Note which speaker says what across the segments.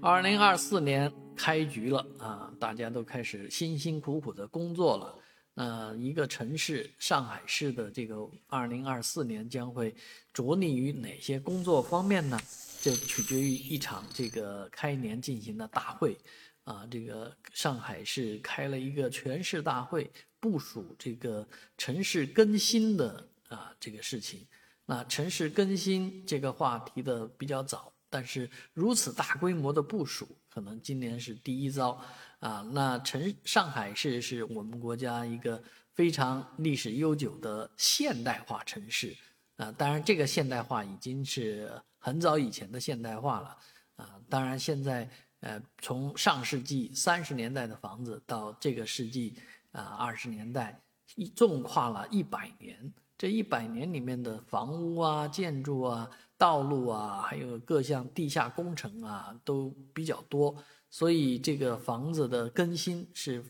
Speaker 1: 二零二四年开局了啊，大家都开始辛辛苦苦的工作了。那一个城市上海市的这个二零二四年将会着力于哪些工作方面呢？这取决于一场这个开年进行的大会啊。这个上海市开了一个全市大会，部署这个城市更新的啊这个事情。那城市更新这个话题的比较早。但是如此大规模的部署，可能今年是第一遭，啊，那城上海市是我们国家一个非常历史悠久的现代化城市，啊，当然这个现代化已经是很早以前的现代化了，啊，当然现在呃从上世纪三十年代的房子到这个世纪啊二十年代，一纵跨了一百年。这一百年里面的房屋啊、建筑啊、道路啊，还有各项地下工程啊，都比较多，所以这个房子的更新是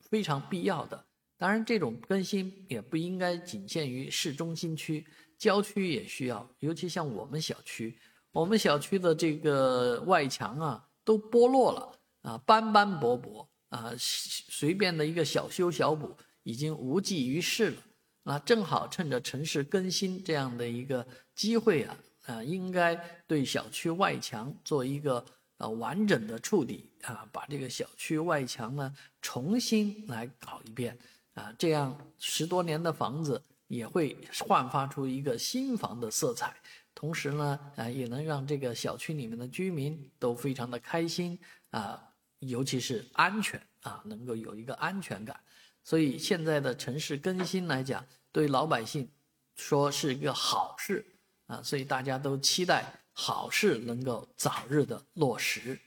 Speaker 1: 非常必要的。当然，这种更新也不应该仅限于市中心区，郊区也需要。尤其像我们小区，我们小区的这个外墙啊都剥落了啊，斑斑驳驳啊，随便的一个小修小补已经无济于事了。那正好趁着城市更新这样的一个机会啊，啊，应该对小区外墙做一个呃完整的处理啊，把这个小区外墙呢重新来搞一遍啊，这样十多年的房子也会焕发出一个新房的色彩，同时呢，啊，也能让这个小区里面的居民都非常的开心啊，尤其是安全啊，能够有一个安全感。所以现在的城市更新来讲，对老百姓说是一个好事啊，所以大家都期待好事能够早日的落实。